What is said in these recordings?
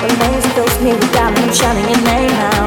the bones fills me with diamonds shining in name. now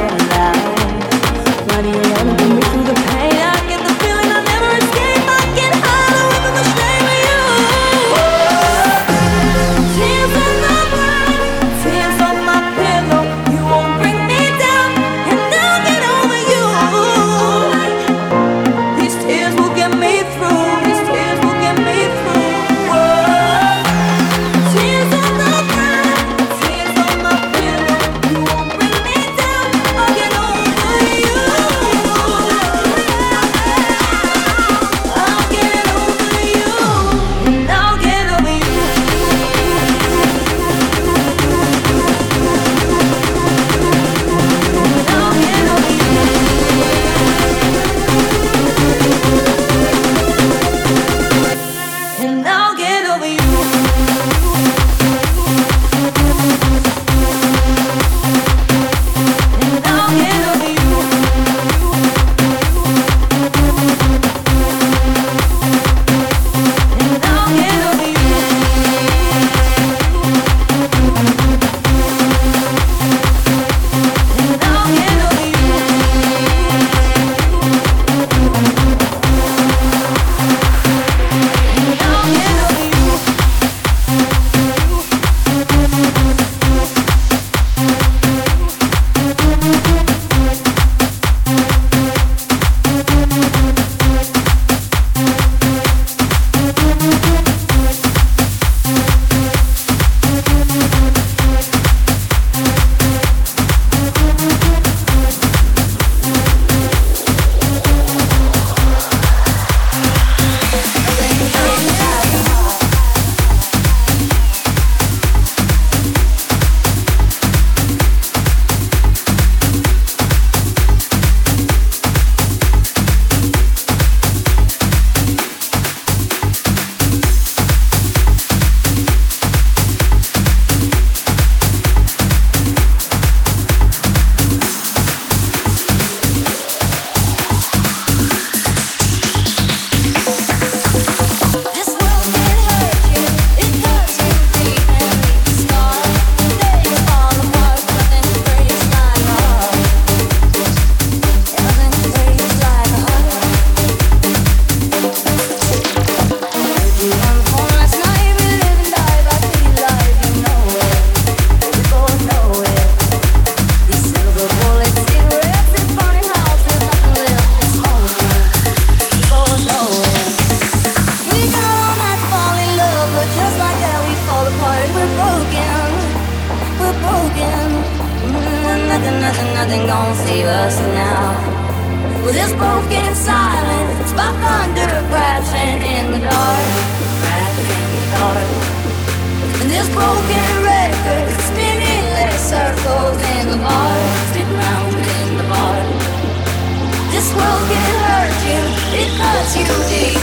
you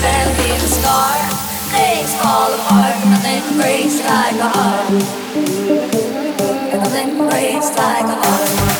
and a scar. Things fall apart, nothing breaks like a heart. Nothing breaks like a heart.